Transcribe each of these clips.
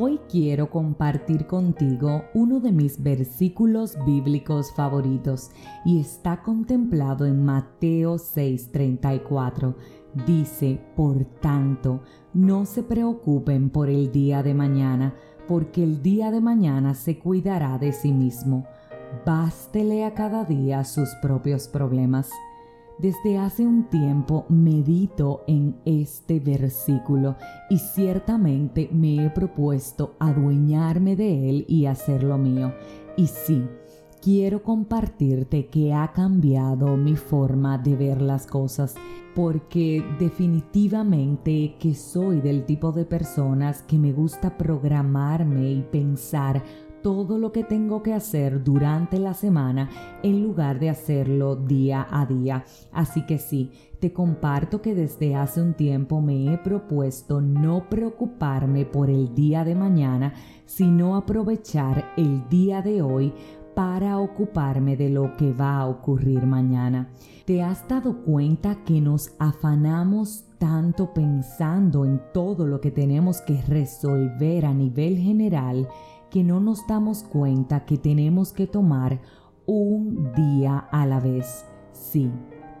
Hoy quiero compartir contigo uno de mis versículos bíblicos favoritos y está contemplado en Mateo 6:34. Dice, por tanto, no se preocupen por el día de mañana, porque el día de mañana se cuidará de sí mismo. Bástele a cada día sus propios problemas. Desde hace un tiempo medito en este versículo y ciertamente me he propuesto adueñarme de él y hacerlo mío. Y sí, quiero compartirte que ha cambiado mi forma de ver las cosas porque definitivamente que soy del tipo de personas que me gusta programarme y pensar todo lo que tengo que hacer durante la semana en lugar de hacerlo día a día. Así que sí, te comparto que desde hace un tiempo me he propuesto no preocuparme por el día de mañana, sino aprovechar el día de hoy para ocuparme de lo que va a ocurrir mañana. ¿Te has dado cuenta que nos afanamos tanto pensando en todo lo que tenemos que resolver a nivel general que no nos damos cuenta que tenemos que tomar un día a la vez. Sí,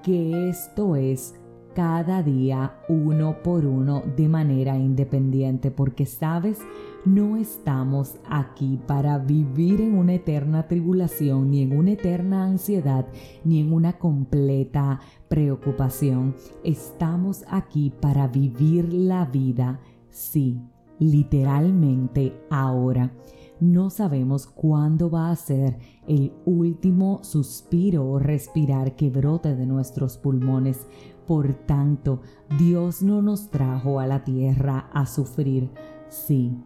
que esto es cada día uno por uno de manera independiente porque sabes, no estamos aquí para vivir en una eterna tribulación, ni en una eterna ansiedad, ni en una completa preocupación. Estamos aquí para vivir la vida, sí, literalmente ahora. No sabemos cuándo va a ser el último suspiro o respirar que brote de nuestros pulmones. Por tanto, Dios no nos trajo a la tierra a sufrir. Sí,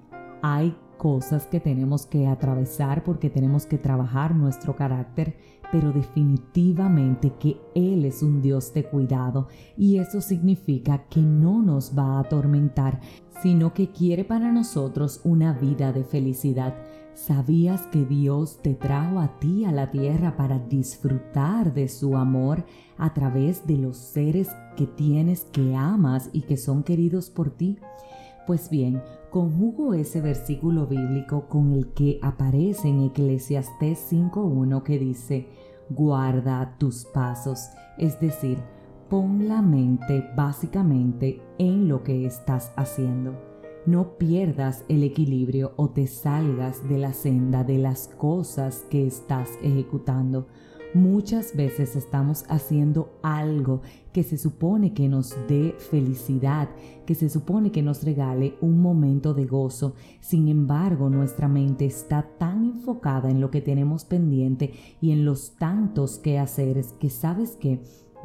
hay cosas que tenemos que atravesar porque tenemos que trabajar nuestro carácter, pero definitivamente que Él es un Dios de cuidado y eso significa que no nos va a atormentar, sino que quiere para nosotros una vida de felicidad. ¿Sabías que Dios te trajo a ti a la tierra para disfrutar de su amor a través de los seres que tienes que amas y que son queridos por ti? Pues bien, conjugo ese versículo bíblico con el que aparece en Eclesiastés 5.1 que dice, guarda tus pasos, es decir, pon la mente básicamente en lo que estás haciendo. No pierdas el equilibrio o te salgas de la senda de las cosas que estás ejecutando. Muchas veces estamos haciendo algo que se supone que nos dé felicidad, que se supone que nos regale un momento de gozo. Sin embargo, nuestra mente está tan enfocada en lo que tenemos pendiente y en los tantos quehaceres que sabes que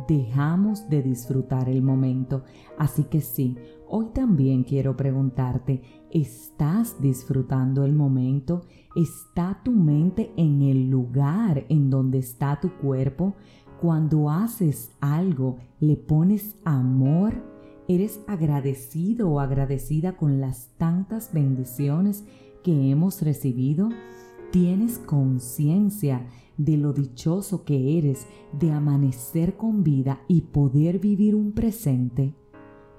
dejamos de disfrutar el momento. Así que sí, hoy también quiero preguntarte, ¿estás disfrutando el momento? ¿Está tu mente en el lugar en donde está tu cuerpo? Cuando haces algo, le pones amor, eres agradecido o agradecida con las tantas bendiciones que hemos recibido, tienes conciencia de lo dichoso que eres de amanecer con vida y poder vivir un presente?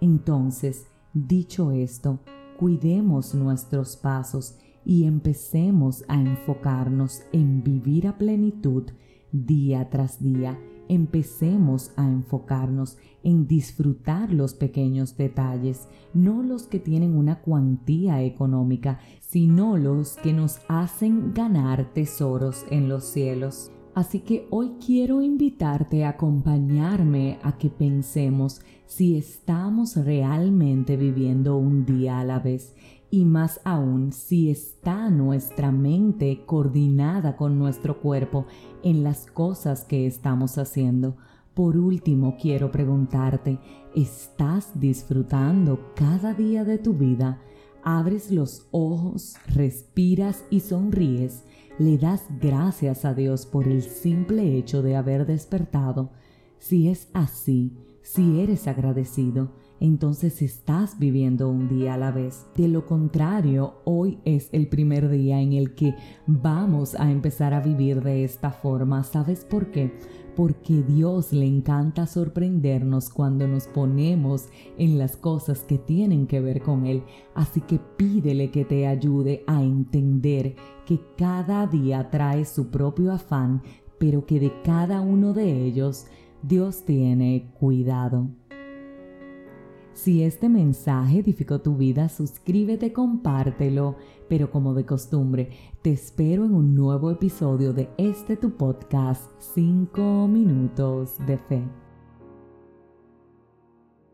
Entonces, dicho esto, cuidemos nuestros pasos y empecemos a enfocarnos en vivir a plenitud día tras día. Empecemos a enfocarnos en disfrutar los pequeños detalles, no los que tienen una cuantía económica, sino los que nos hacen ganar tesoros en los cielos. Así que hoy quiero invitarte a acompañarme a que pensemos si estamos realmente viviendo un día a la vez y más aún si está nuestra mente coordinada con nuestro cuerpo en las cosas que estamos haciendo. Por último, quiero preguntarte, ¿estás disfrutando cada día de tu vida? abres los ojos, respiras y sonríes, le das gracias a Dios por el simple hecho de haber despertado. Si es así, si eres agradecido, entonces estás viviendo un día a la vez. De lo contrario, hoy es el primer día en el que vamos a empezar a vivir de esta forma. ¿Sabes por qué? Porque Dios le encanta sorprendernos cuando nos ponemos en las cosas que tienen que ver con Él. Así que pídele que te ayude a entender que cada día trae su propio afán, pero que de cada uno de ellos Dios tiene cuidado. Si este mensaje edificó tu vida, suscríbete, compártelo, pero como de costumbre, te espero en un nuevo episodio de este tu podcast 5 minutos de fe.